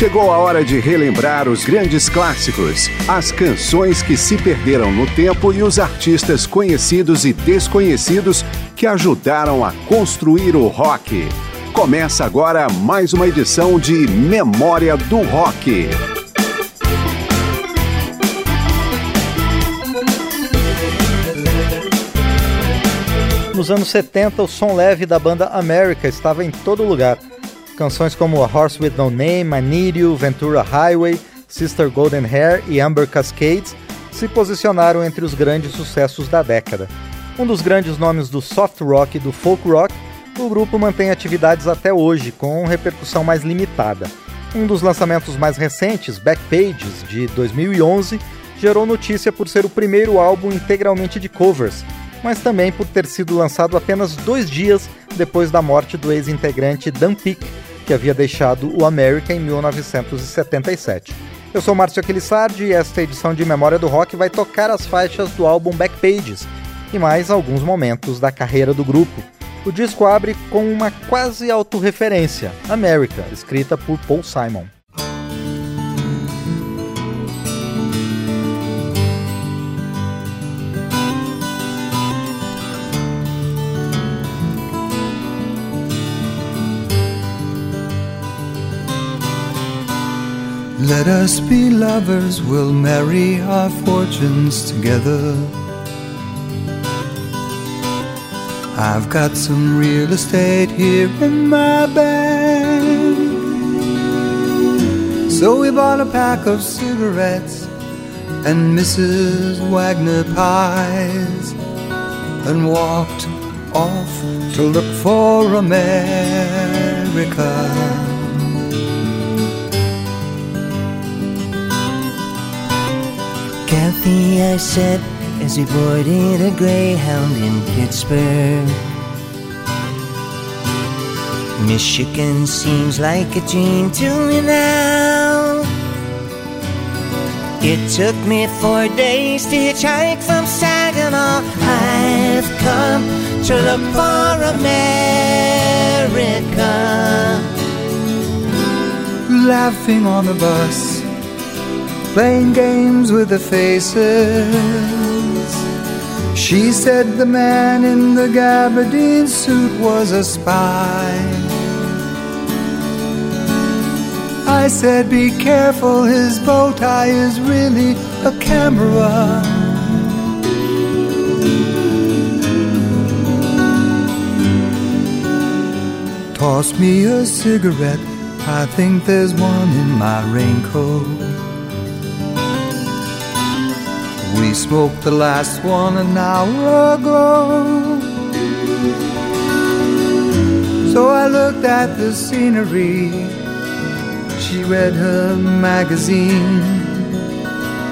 Chegou a hora de relembrar os grandes clássicos, as canções que se perderam no tempo e os artistas conhecidos e desconhecidos que ajudaram a construir o rock. Começa agora mais uma edição de Memória do Rock. Nos anos 70, o som leve da banda America estava em todo lugar. Canções como A Horse With No Name, I Need You, Ventura Highway, Sister Golden Hair e Amber Cascades se posicionaram entre os grandes sucessos da década. Um dos grandes nomes do soft rock e do folk rock, o grupo mantém atividades até hoje, com repercussão mais limitada. Um dos lançamentos mais recentes, Backpages, de 2011, gerou notícia por ser o primeiro álbum integralmente de covers, mas também por ter sido lançado apenas dois dias depois da morte do ex-integrante Dan Peek, que havia deixado o America em 1977. Eu sou Márcio Aquilissardi e esta edição de Memória do Rock vai tocar as faixas do álbum Backpages e mais alguns momentos da carreira do grupo. O disco abre com uma quase autorreferência, America, escrita por Paul Simon. Let us be lovers, we'll marry our fortunes together. I've got some real estate here in my bag. So we bought a pack of cigarettes and Mrs. Wagner pies and walked off to look for America. Kathy, I said as we boarded a Greyhound in Pittsburgh. Michigan seems like a dream to me now. It took me four days to hitchhike from Saginaw. I've come to look for America. Laughing on the bus playing games with the faces. She said the man in the gabardine suit was a spy. I said, Be careful, his bow tie is really a camera. Toss me a cigarette, I think there's one in my raincoat. We smoked the last one an hour ago. So I looked at the scenery. She read her magazine,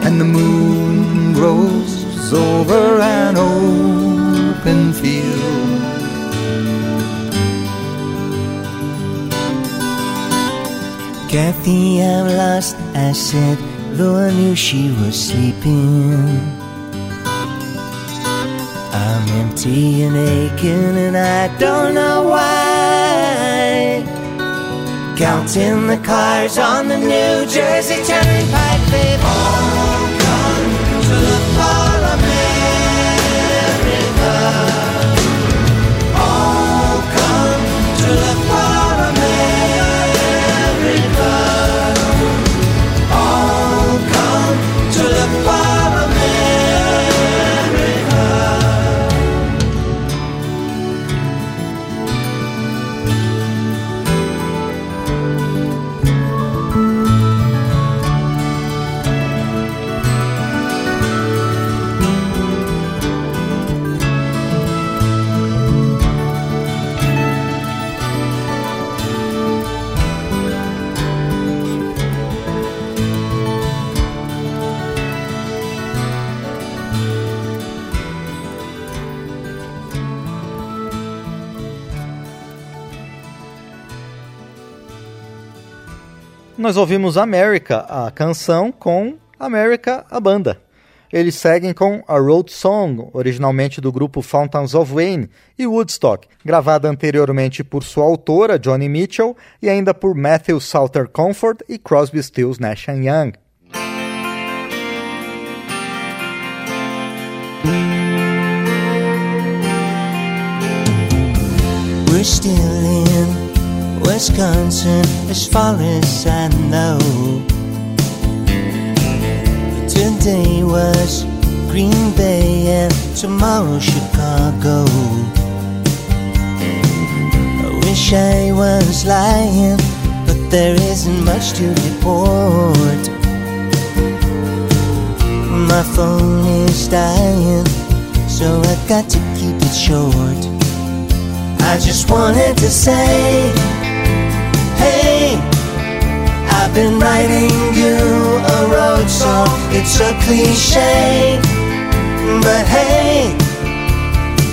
and the moon rose over an open field. Kathy, I'm lost, I said though I knew she was sleeping. I'm empty and aching, and I don't know why. Counting the cars on the New Jersey Turnpike, they've all come to look for Nós ouvimos America, a canção, com America, a banda. eles seguem com A Road Song, originalmente do grupo Fountains of Wayne, e Woodstock, gravada anteriormente por sua autora, Johnny Mitchell, e ainda por Matthew Salter Comfort e Crosby, Stills, Nash Young. We're still Wisconsin as far as I know. Today was Green Bay and tomorrow Chicago. I wish I was lying, but there isn't much to report. My phone is dying, so I've got to keep it short. I just wanted to say, I've been writing you a road song. It's a cliche, but hey,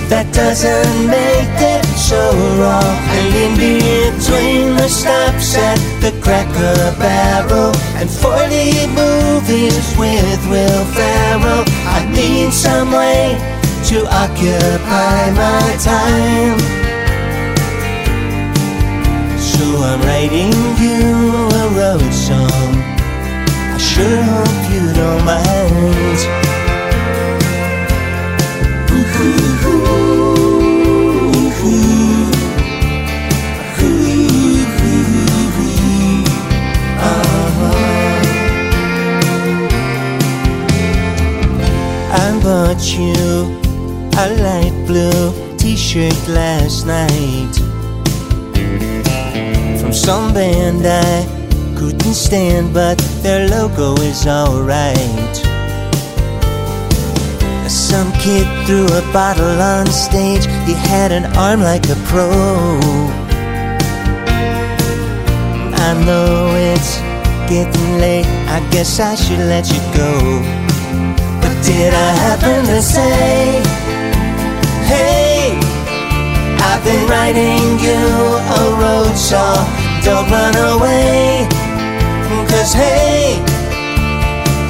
that doesn't make it so wrong. And in between the stops at the Cracker Barrel and 40 movies with Will Ferrell, I need some way to occupy my time. So I'm writing you road song. I sure hope you don't mind. I bought you a light blue t-shirt last night from some band I couldn't stand, but their logo is alright. Some kid threw a bottle on stage, he had an arm like a pro. I know it's getting late, I guess I should let you go. But did I happen to say, hey? I've been writing you a road song. Don't run away. Cause hey,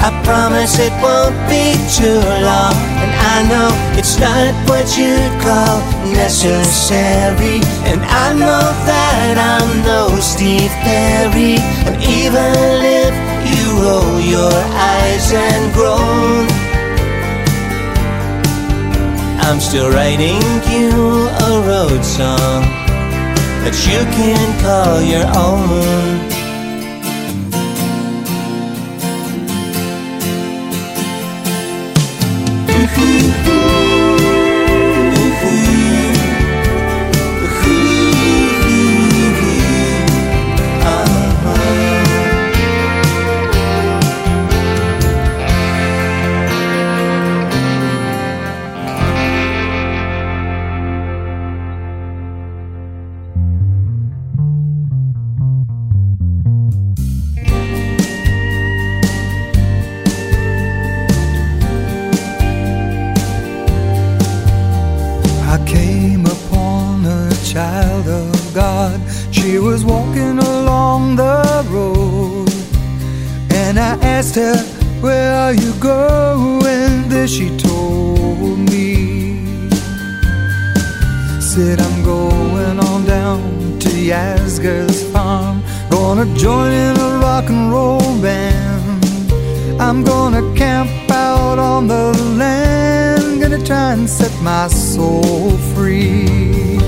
I promise it won't be too long. And I know it's not what you'd call necessary. And I know that I'm no Steve Perry. And even if you roll your eyes and groan. I'm still writing you a road song that you can call your own. I gonna try and set my soul free.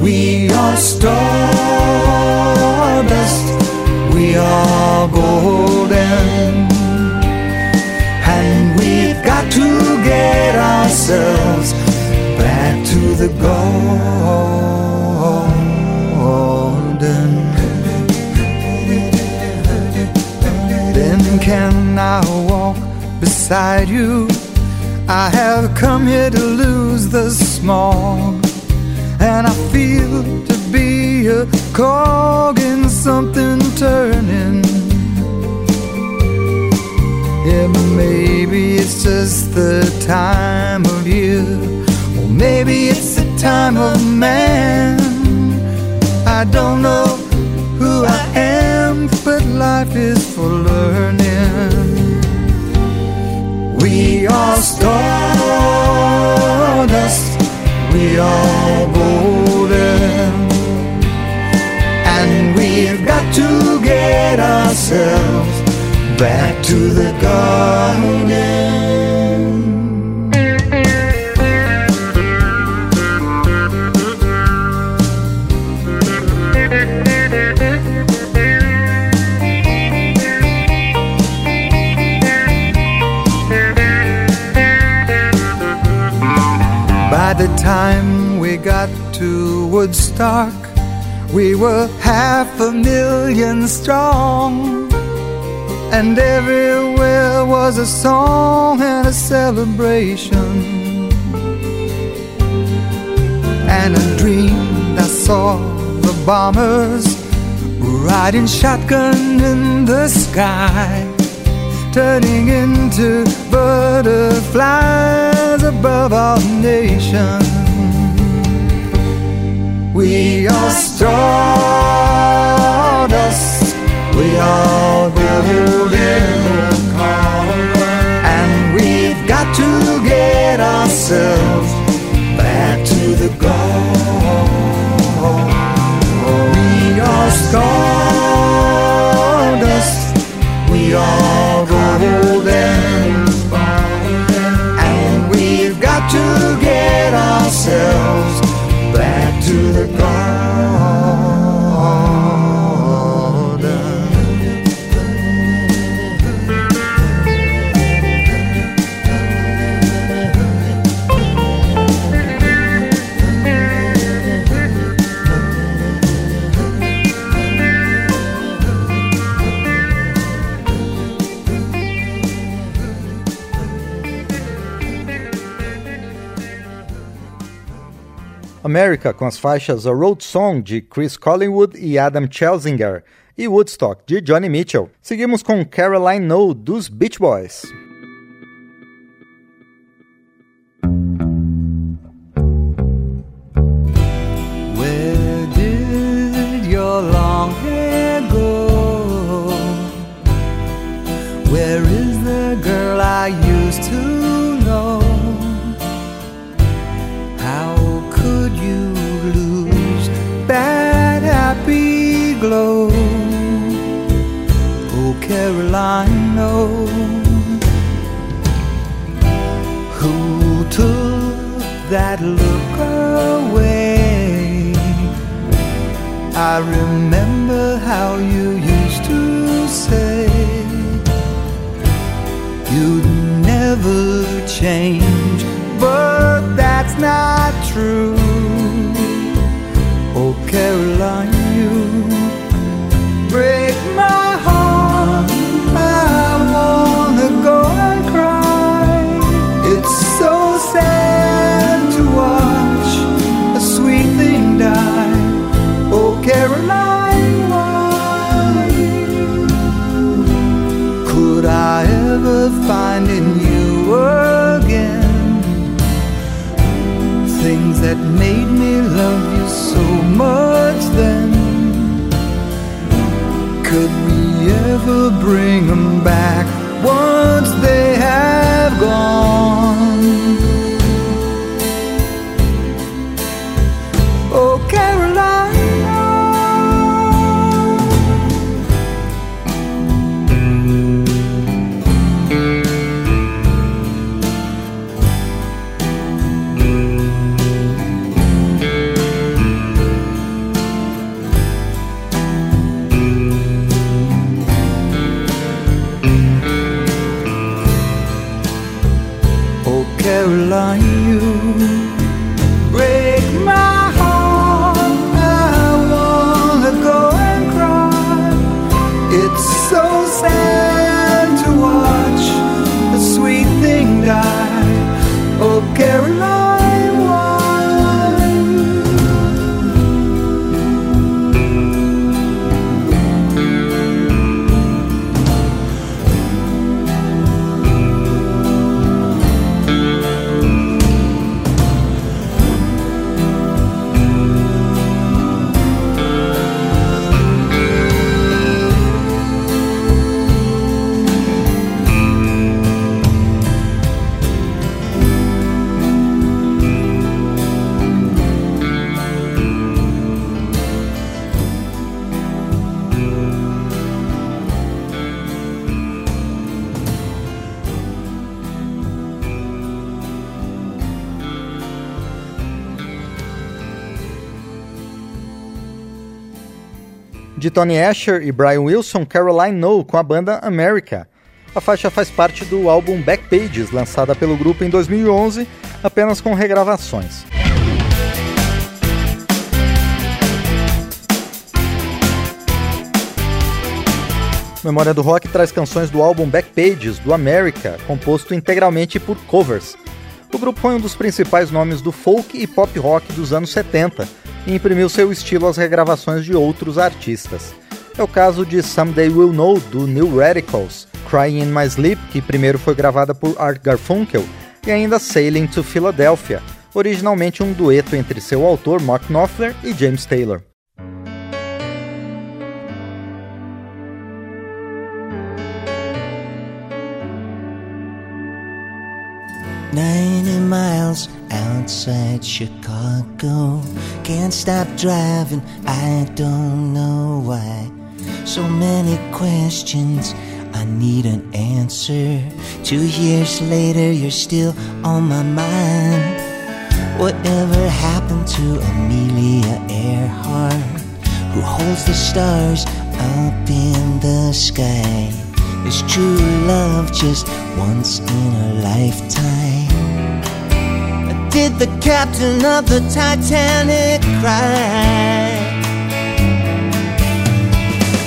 We are stardust, we are golden, and we've got to get ourselves back to the golden. Then can I walk beside you? I have come here to lose the smog, and I feel to be a cog in something turning. Yeah, maybe it's just the time of year, or maybe it's the time of man. I don't know who I am, but life is for learning. We are stardust, we are golden, and we've got to get ourselves back to the garden. Time we got to Woodstock, we were half a million strong. And everywhere was a song and a celebration. And a dream that saw the bombers riding shotgun in the sky turning into butterflies above our nation. We are stardust, we are golden, and we've got to get ourselves back to the goal. We are stardust, we are get ourselves America com as faixas A Road Song de Chris Collingwood e Adam Chelsinger e Woodstock de Johnny Mitchell. Seguimos com Caroline No dos Beach Boys. I bring Tony Asher e Brian Wilson, Caroline No com a banda America. A faixa faz parte do álbum Backpages, lançada pelo grupo em 2011, apenas com regravações. Memória do Rock traz canções do álbum Backpages, do America, composto integralmente por covers. O grupo foi um dos principais nomes do folk e pop rock dos anos 70 e imprimiu seu estilo às regravações de outros artistas. É o caso de Someday We'll Know, do New Radicals, Crying in My Sleep, que primeiro foi gravada por Art Garfunkel, e ainda Sailing to Philadelphia, originalmente um dueto entre seu autor Mark Knopfler e James Taylor. 90 miles outside Chicago. Can't stop driving, I don't know why. So many questions, I need an answer. Two years later, you're still on my mind. Whatever happened to Amelia Earhart, who holds the stars up in the sky? Is true love just once in a lifetime? Did the captain of the Titanic cry?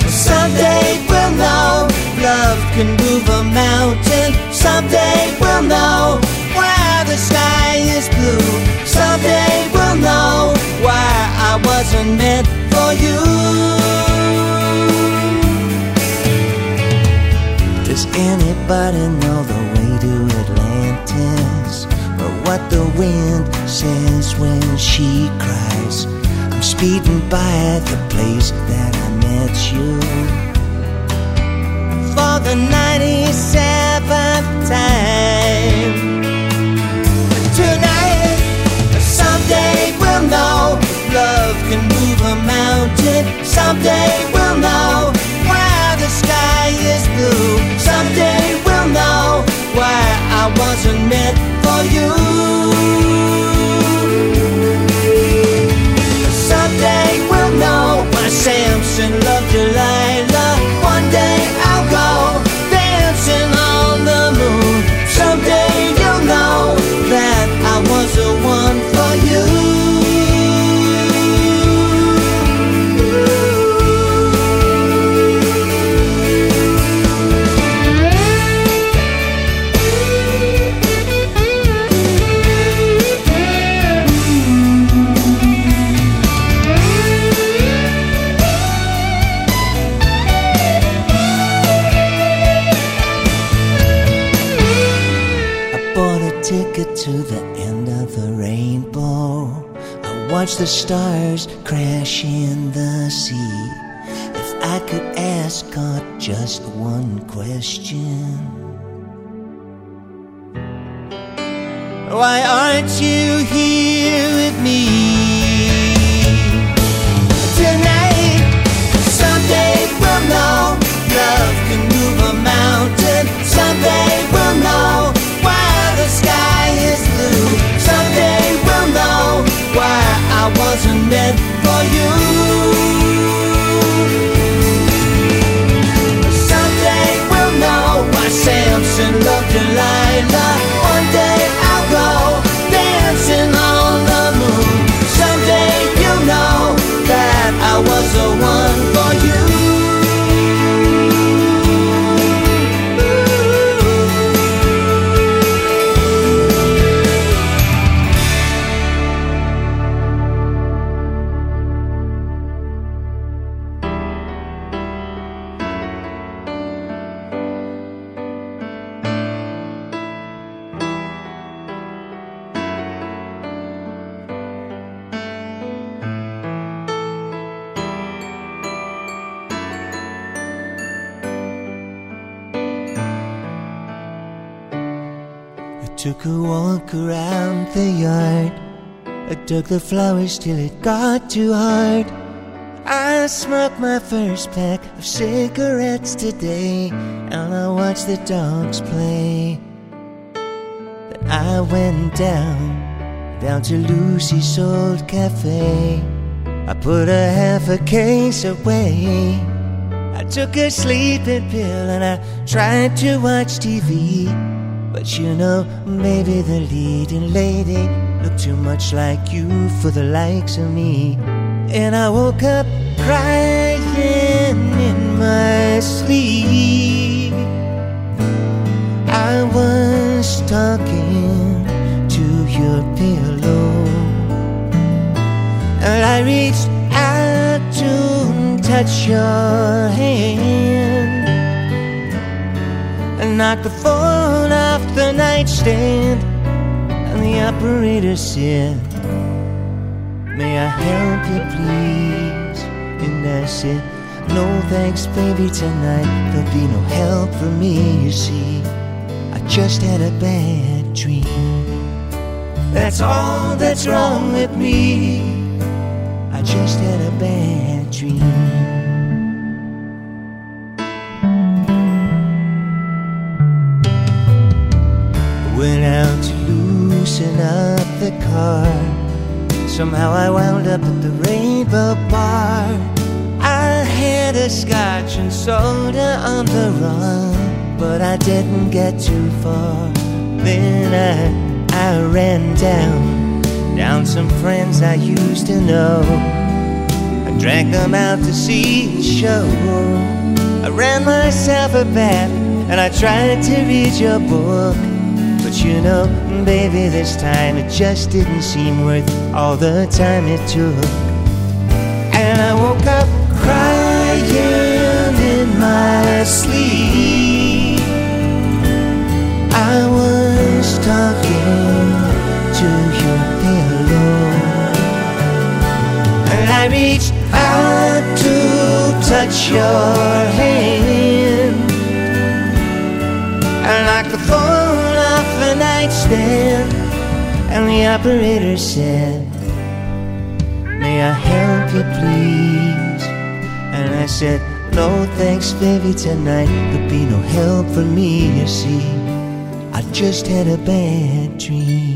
Someday we'll know love can move a mountain. Someday we'll know why the sky is blue. Someday we'll know why I wasn't meant for you. Does anybody know the way to Atlantis? Or what the wind says when she cries? I'm speeding by the place that I met you For the 97th time Tonight, someday we'll know Love can move a mountain Someday we'll know I wasn't meant for you. Someday we'll know why Samson loved Delilah. The stars crash in the sea. If I could ask God just one question. Why aren't you here took a walk around the yard. I dug the flowers till it got too hard. I smoked my first pack of cigarettes today, and I watched the dogs play. Then I went down, down to Lucy's old cafe. I put a half a case away. I took a sleeping pill and I tried to watch TV. But you know, maybe the leading lady looked too much like you for the likes of me. And I woke up crying in my sleep. I was talking to your pillow, and I reached out to touch your hand and knocked the phone the nightstand. And the operator said, May I help you, please? And I said, No thanks, baby, tonight. There'll be no help for me, you see. I just had a bad dream. That's all that's wrong with me. I just had a bad dream. Went out to loosen up the car. Somehow I wound up at the Rainbow Bar. I had a scotch and soda on the run, but I didn't get too far. Then I, I ran down, down some friends I used to know. I drank them out to see a show. I ran myself a bath and I tried to read your book. But you know, baby, this time it just didn't seem worth all the time it took. And I woke up crying in my sleep. I was talking to your pillow. And I reached out to touch your hand. Nightstand, and the operator said, May I help you, please? And I said, No thanks, baby, tonight. There'll be no help for me, you see. I just had a bad dream.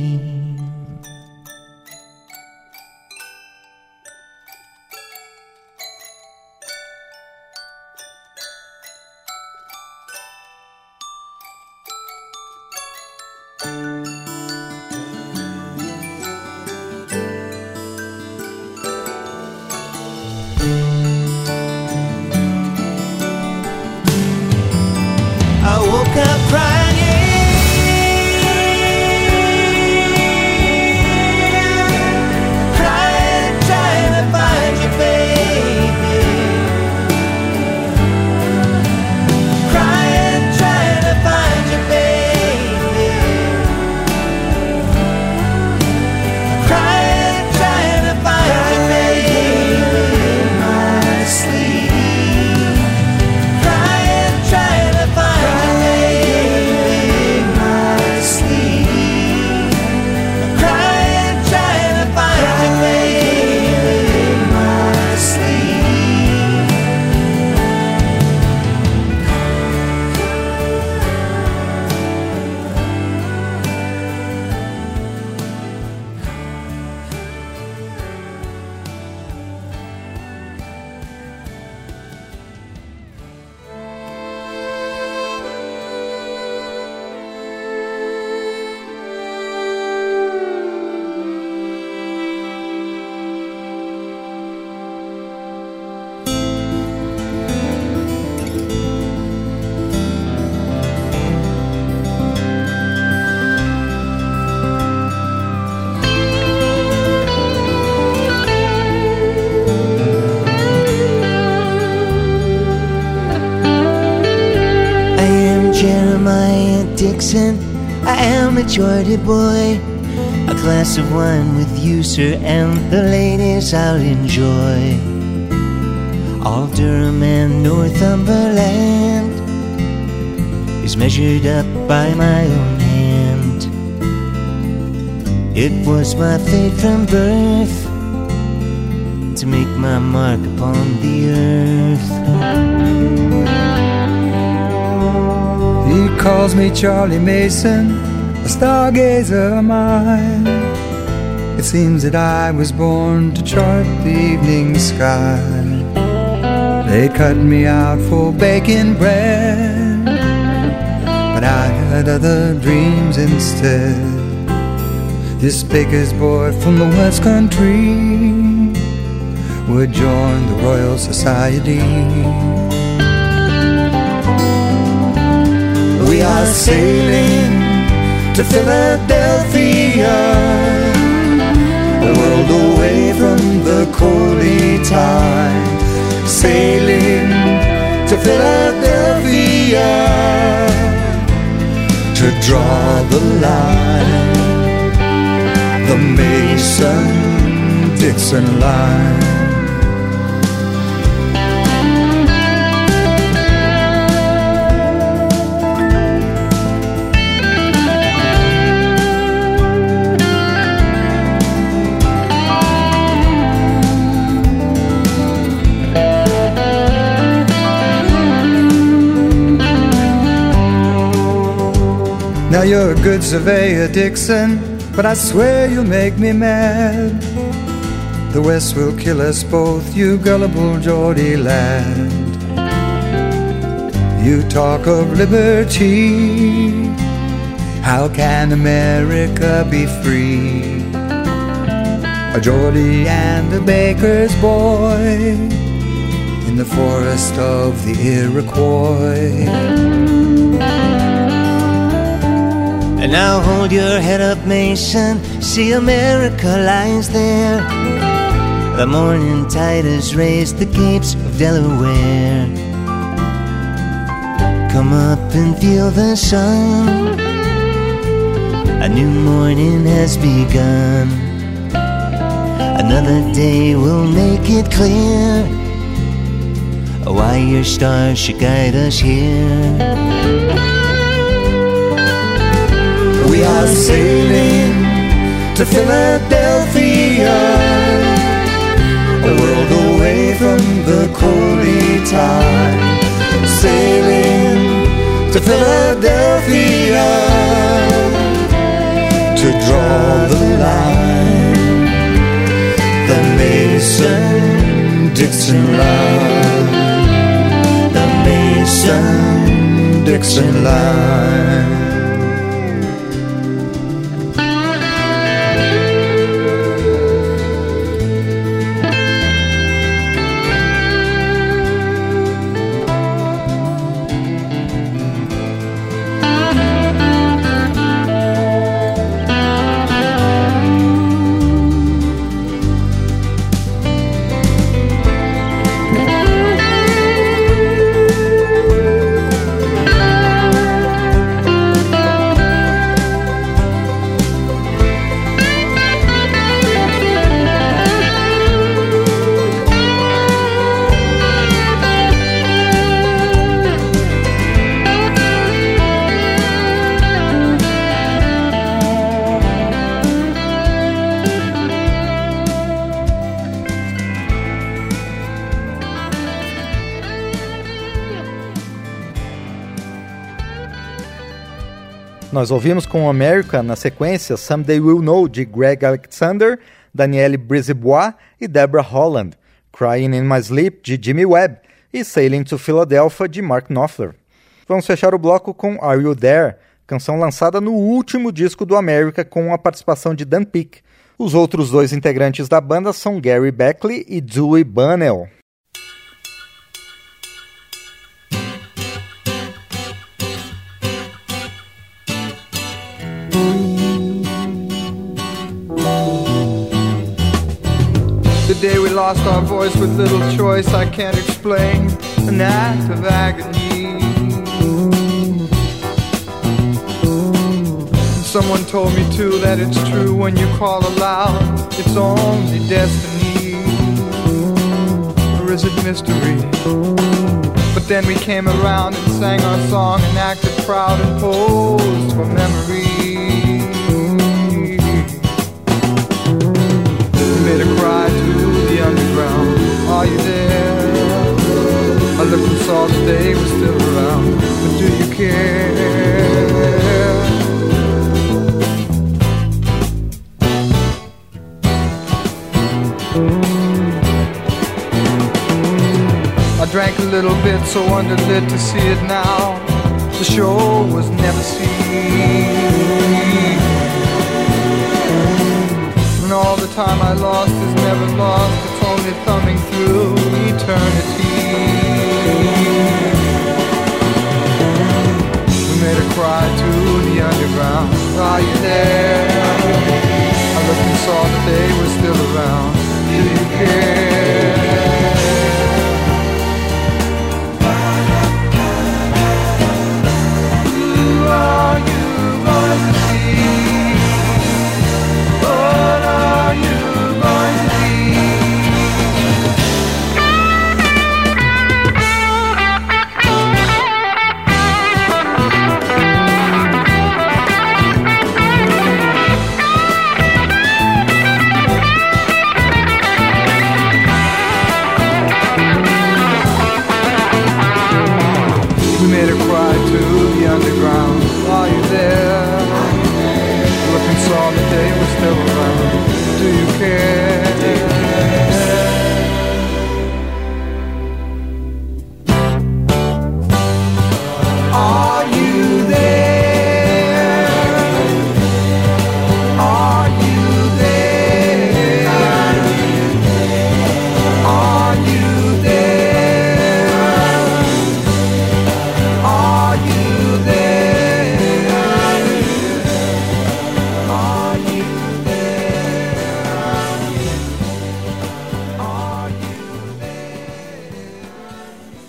Boy. A glass of wine with you, sir, and the ladies I'll enjoy. All Durham and Northumberland is measured up by my own hand. It was my fate from birth to make my mark upon the earth. He calls me Charlie Mason, a stargazer of mine. It seems that I was born to chart the evening sky. They cut me out for baking bread, but I had other dreams instead. This baker's boy from the West Country would join the Royal Society. We are sailing to Philadelphia, a world away from the coaly Tyne. Sailing to Philadelphia to draw the line, the Mason Dixon line. Now you're a good surveyor, Dixon, but I swear you'll make me mad. The West will kill us both, you gullible Geordie lad. You talk of liberty. How can America be free? A Geordie and a baker's boy in the forest of the Iroquois. And now hold your head up, Mason. See, America lies there. The morning tide has raised the capes of Delaware. Come up and feel the sun. A new morning has begun. Another day will make it clear why your stars should guide us here. We are sailing to Philadelphia, a world away from the coaly Tyne. Sailing to Philadelphia to draw the line, the Mason Dixon line, the Mason Dixon line. Nós ouvimos com America na sequência Someday We'll Know de Greg Alexander, Danielle Brisebois e Deborah Holland, Crying in My Sleep de Jimmy Webb e Sailing to Philadelphia de Mark Knopfler. Vamos fechar o bloco com Are You There, canção lançada no último disco do America com a participação de Dan Peek. Os outros dois integrantes da banda são Gary Beckley e Dewey Bunnell. Day we lost our voice with little choice, I can't explain an act of agony. Someone told me too that it's true when you call aloud, it's only destiny. Or is it mystery? But then we came around and sang our song and acted proud and posed for memory. Made a cry saw that they were still around. But do you care? I drank a little bit, so underlit to see it now. The show was never seen. And all the time I lost is never lost, it's only thumbing through eternity. We made a cry to the underground. Are you there? I looked and saw that they were still around. Do you care?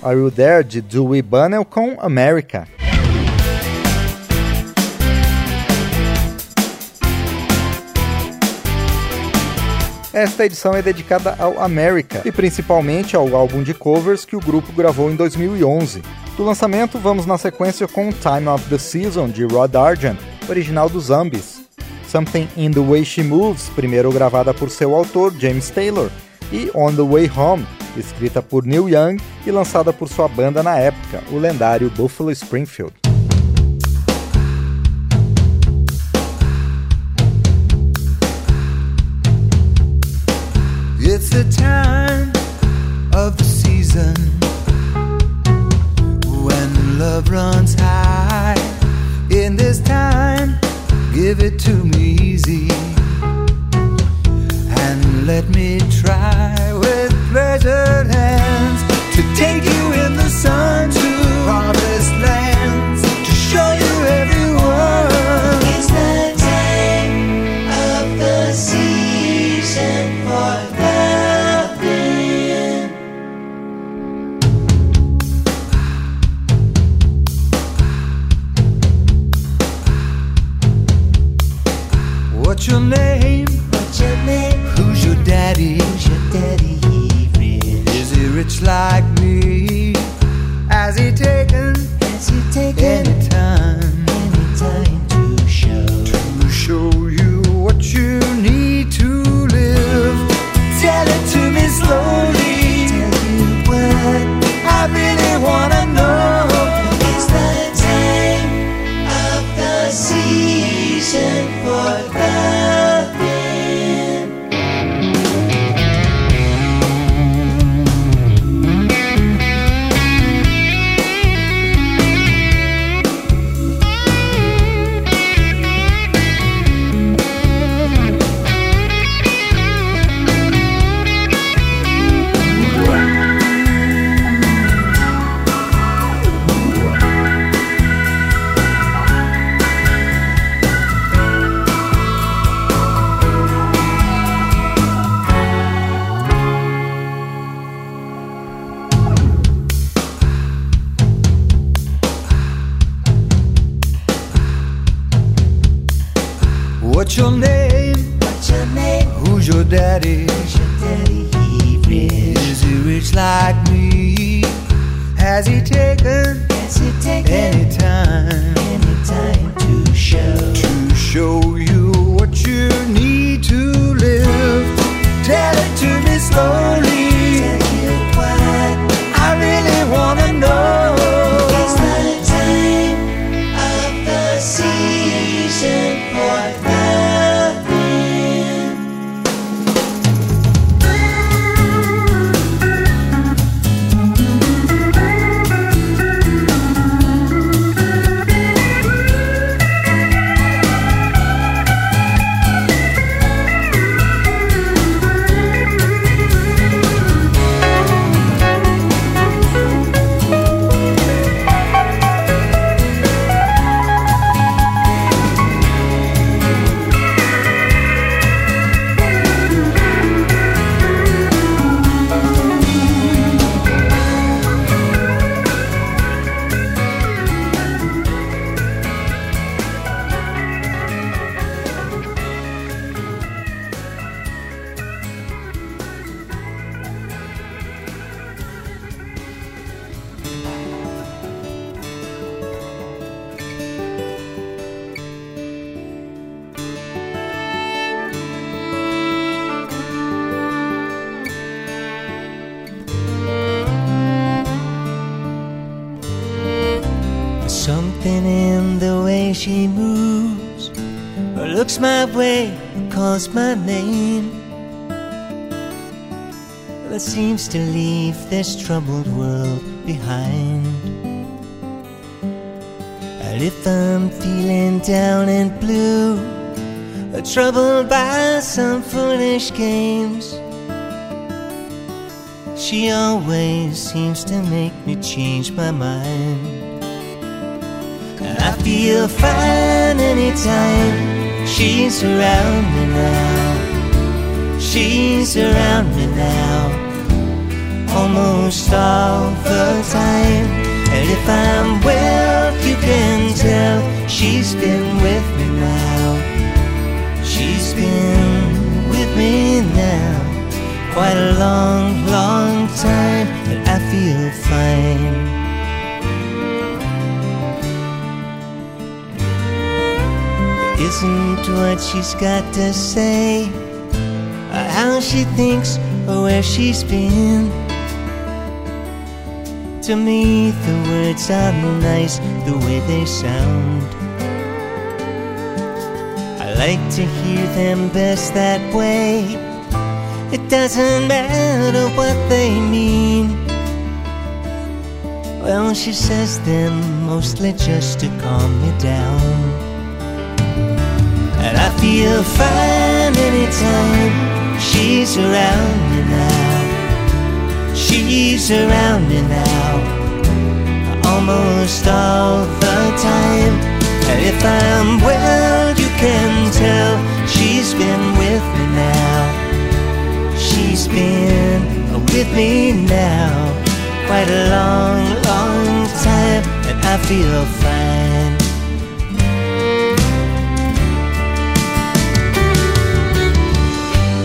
Are You There de Dewey Bunnell com America. Esta edição é dedicada ao America e principalmente ao álbum de covers que o grupo gravou em 2011. Do lançamento, vamos na sequência com Time of the Season de Rod Argent, original dos Zombies. Something in the Way She Moves, primeiro gravada por seu autor, James Taylor, e On the Way Home, escrita por Neil Young e lançada por sua banda na época, o lendário Buffalo Springfield. It's the time of the season when love runs high. In this time, give it to me easy let me try with pleasured hands to take you in the sun to harvest lands to show you everyone. It's the time of the season for loving. What's your name? Daddy? Who's your daddy? Rich? Is he rich like me? Has he taken Has he taken any time any time to show? to show you what you need to live? Tell it to me slowly. Calls my name. That seems to leave this troubled world behind. And if I'm feeling down and blue, or troubled by some foolish games, she always seems to make me change my mind. I feel fine anytime she's around me now. She's around me now, almost all the time. And if I'm well, you can tell she's been with me now. She's been with me now quite a long, long time, and I feel fine. Isn't what she's got to say, or how she thinks, or where she's been. To me, the words are nice the way they sound. I like to hear them best that way. It doesn't matter what they mean. Well, she says them mostly just to calm me down. Feel fine anytime she's around me now. She's around me now, almost all the time. And if I'm well, you can tell she's been with me now. She's been with me now quite a long, long time, and I feel fine.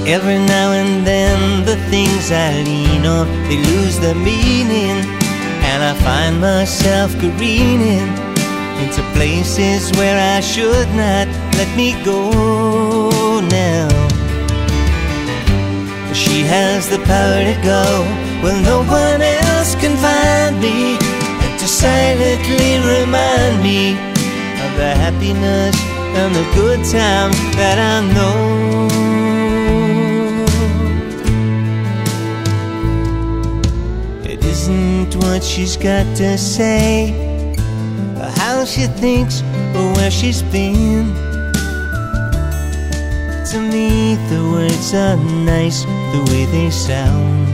Every now and then, the things I lean on they lose their meaning, and I find myself careening into places where I should not let me go now. She has the power to go where no one else can find me and to silently remind me of the happiness and the good times that I know. What she's got to say, or how she thinks, or where she's been. To me, the words are nice the way they sound.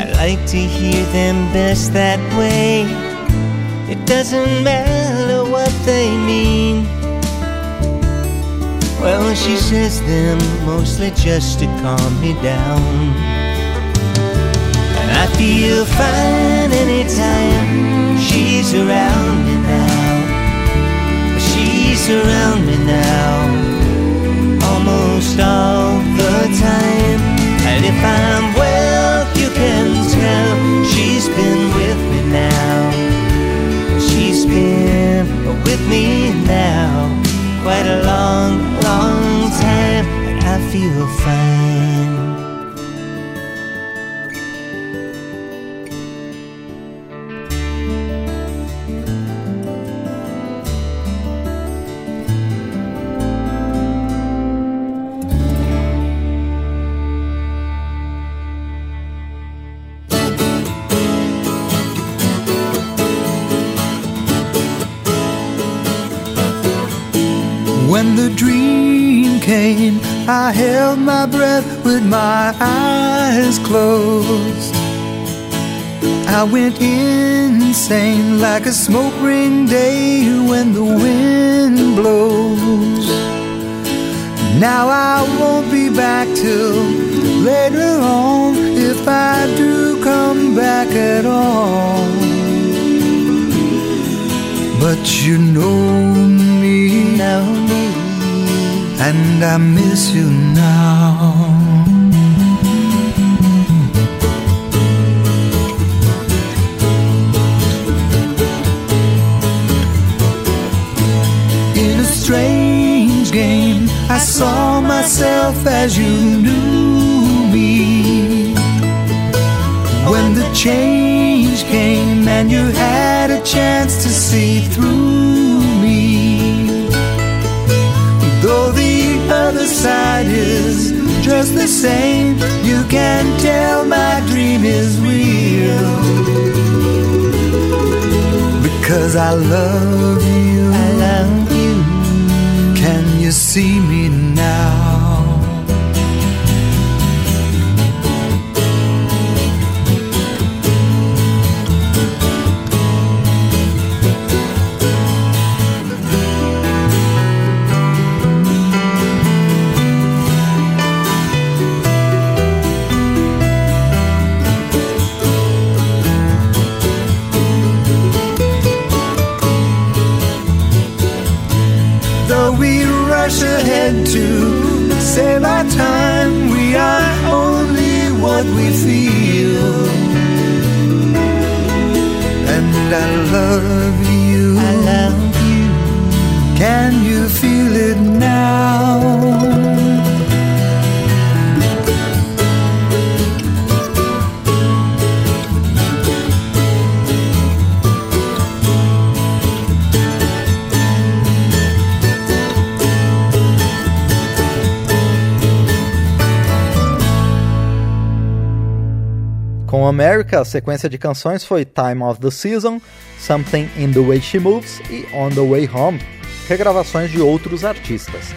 I like to hear them best that way. It doesn't matter what they mean. Well, she says them mostly just to calm me down. Feel fine anytime she's around me now. She's around me now almost all the time. And if I'm well, you can tell she's been with me now. She's been with me now quite a long, long time, and I feel fine. I held my breath with my eyes closed. I went insane like a smoke ring day when the wind blows. Now I won't be back till later on if I do come back at all. But you know me, Know me. And I miss you now. In a strange game, I saw myself as you knew me. When the change came and you had a chance to see through other side is just the same, you can tell my dream is real. Because I love you. I love you. Can you see me now? Feel. And I love you. I love you. Can Com America, a sequência de canções foi Time of the Season, Something in the Way She Moves e On the Way Home, regravações de outros artistas.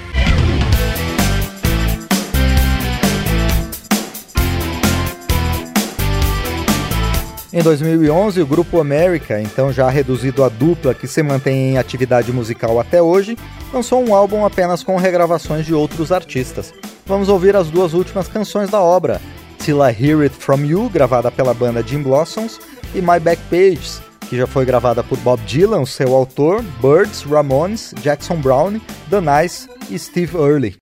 Em 2011, o grupo America, então já reduzido a dupla que se mantém em atividade musical até hoje, lançou um álbum apenas com regravações de outros artistas. Vamos ouvir as duas últimas canções da obra, Till I Hear It From You, gravada pela banda Jim Blossoms, e My Back Pages, que já foi gravada por Bob Dylan, seu autor, Birds, Ramones, Jackson Brown, The Nice e Steve Early.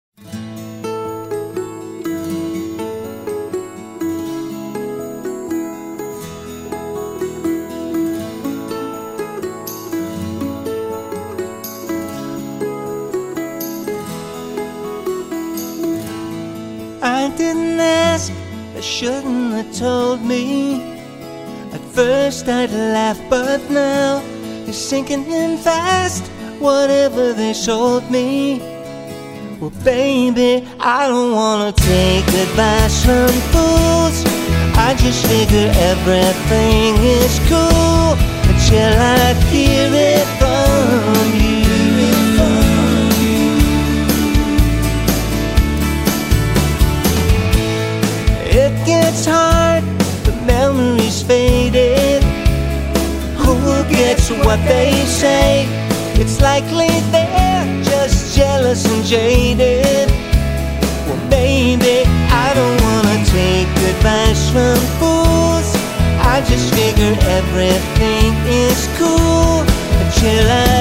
I didn't ask They shouldn't have told me. At first I'd laugh, but now you're sinking in fast. Whatever they sold me. Well, baby, I don't wanna take advice from fools. I just figure everything is cool until I hear it from you. It's hard, the memories faded. Who gets what they say? It's likely they're just jealous and jaded. Well, maybe I don't wanna take advice from fools. I just figure everything is cool until I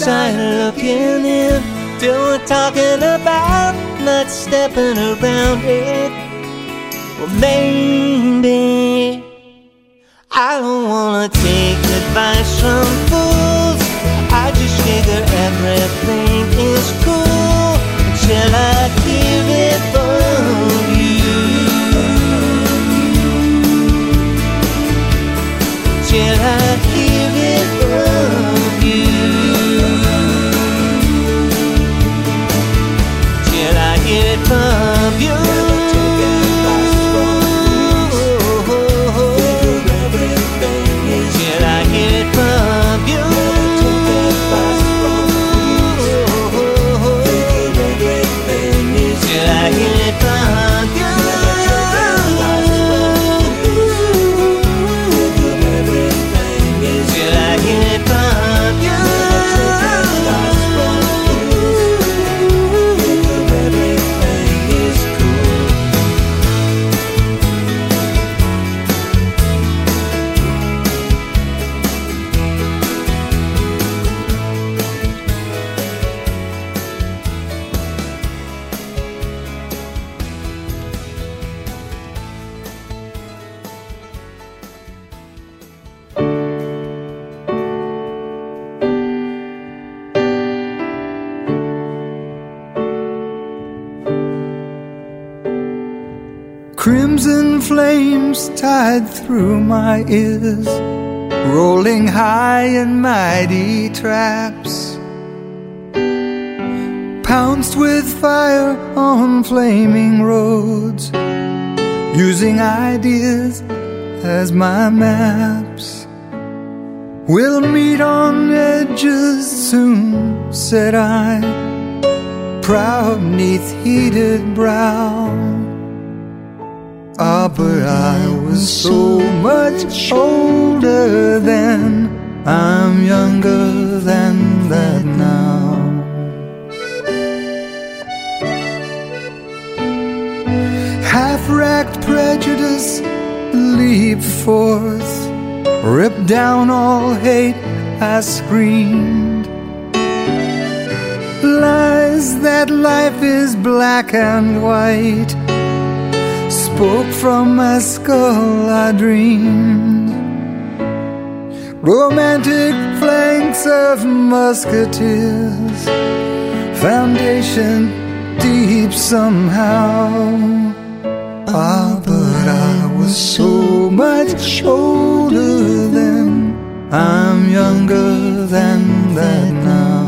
Outside looking in, still talking about not stepping around it. Well, maybe high and mighty traps. Pounced with fire on flaming roads, using ideas as my maps. We'll meet on edges soon, said I, proud neath heated brow. But I was so much older then. I'm younger than that now. Half racked prejudice leap forth, rip down all hate. I screamed. Lies that life is black and white spoke from my skull, I dreamed. Romantic flanks of musketeers, foundation deep somehow. Ah, but I was so much older then, I'm younger than that now.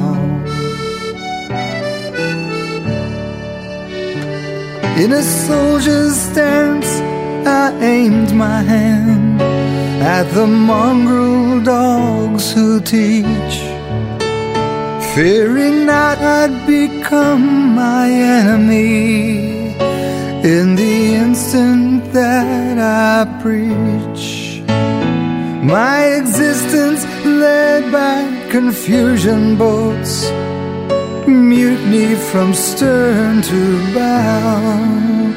In a soldier's stance, I aimed my hand at the mongrel dogs who teach. Fearing not I'd become my enemy in the instant that I preach. My existence led by confusion boats mutiny from stern to bow.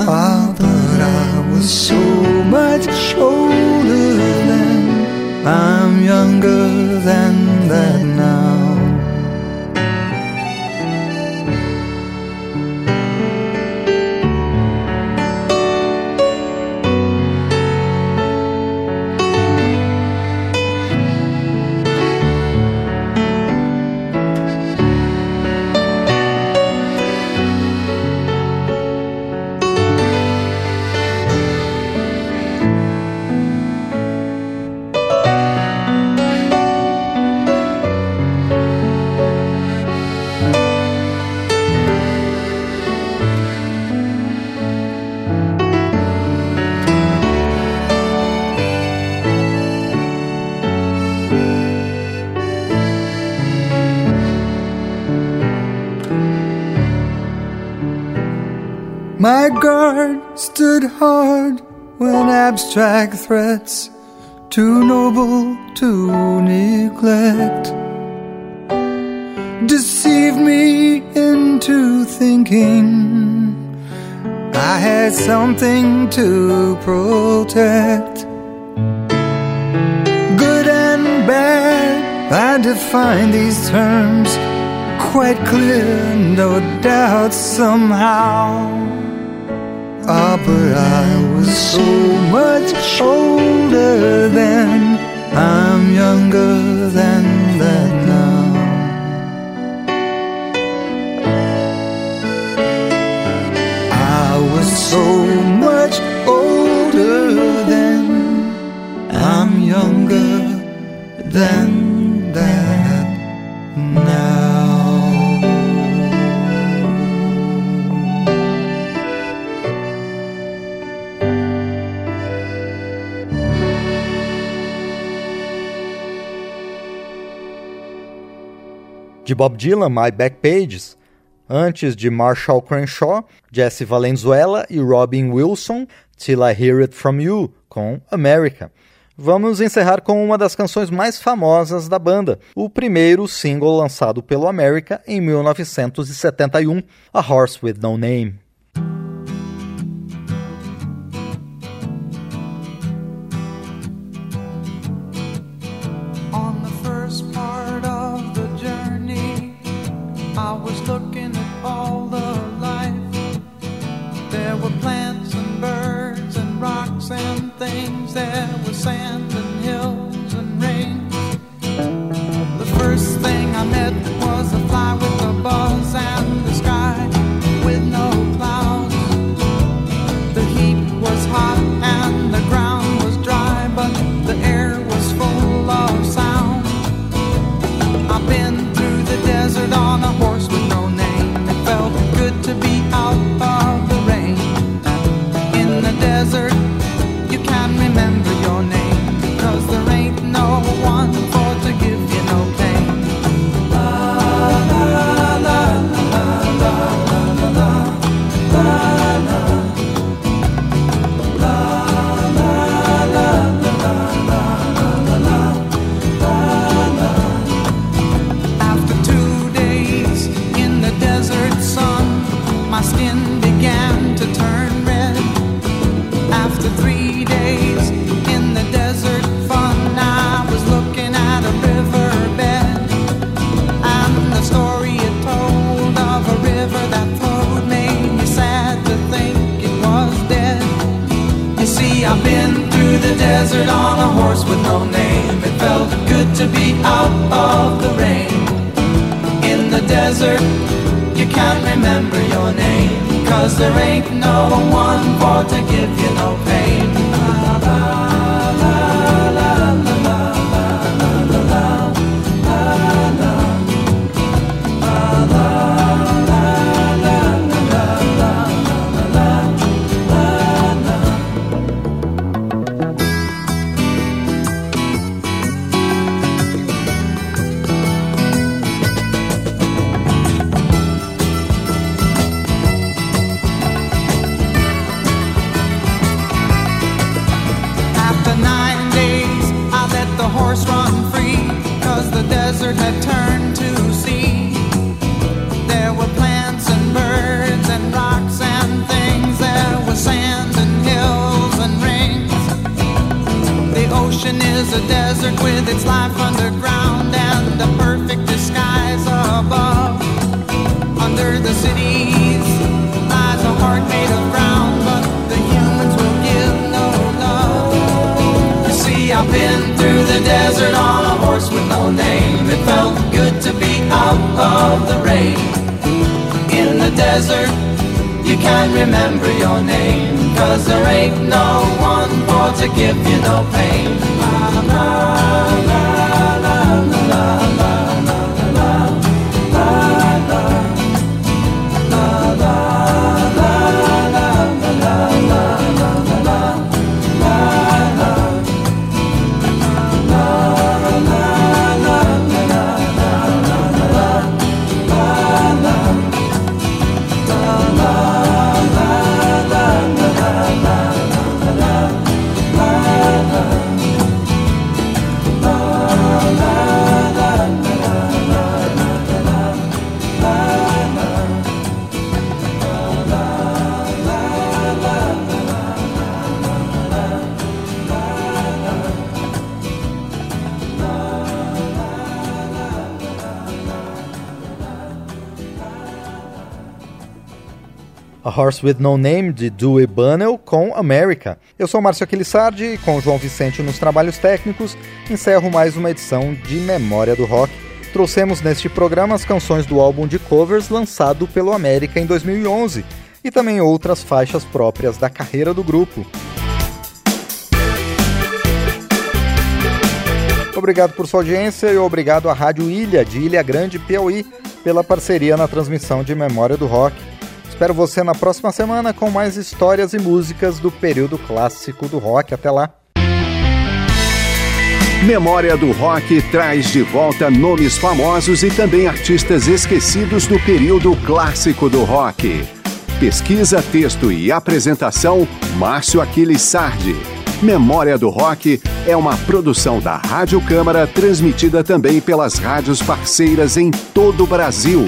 Ah, but I was so much older then. I'm younger than guard stood hard when abstract threats, too noble to neglect, deceived me into thinking I had something to protect. Good and bad, I define these terms quite clear, no doubt somehow. Ah, but I was so much older then. I'm younger than that now. I was so much older then. I'm younger than de Bob Dylan, My Back Pages, antes de Marshall Crenshaw, Jesse Valenzuela e Robin Wilson, Till I Hear It From You, com America. Vamos encerrar com uma das canções mais famosas da banda, o primeiro single lançado pelo America em 1971, A Horse With No Name. through the desert on a horse with no name. It felt good to be out of the rain. In the desert, you can't remember your name. Cause there ain't no one for to give you no pain. remember your name Cause there ain't no one more to give you no pain la, la, la. Horse with No Name de Dewey Bunnell com America. Eu sou Márcio Aquilissardi e com João Vicente nos trabalhos técnicos encerro mais uma edição de Memória do Rock. Trouxemos neste programa as canções do álbum de covers lançado pelo América em 2011 e também outras faixas próprias da carreira do grupo. Obrigado por sua audiência e obrigado à Rádio Ilha de Ilha Grande, Piauí, pela parceria na transmissão de Memória do Rock. Espero você na próxima semana com mais histórias e músicas do período clássico do rock. Até lá! Memória do Rock traz de volta nomes famosos e também artistas esquecidos do período clássico do rock. Pesquisa, texto e apresentação: Márcio Aquiles Sardi. Memória do Rock é uma produção da Rádio Câmara, transmitida também pelas rádios parceiras em todo o Brasil.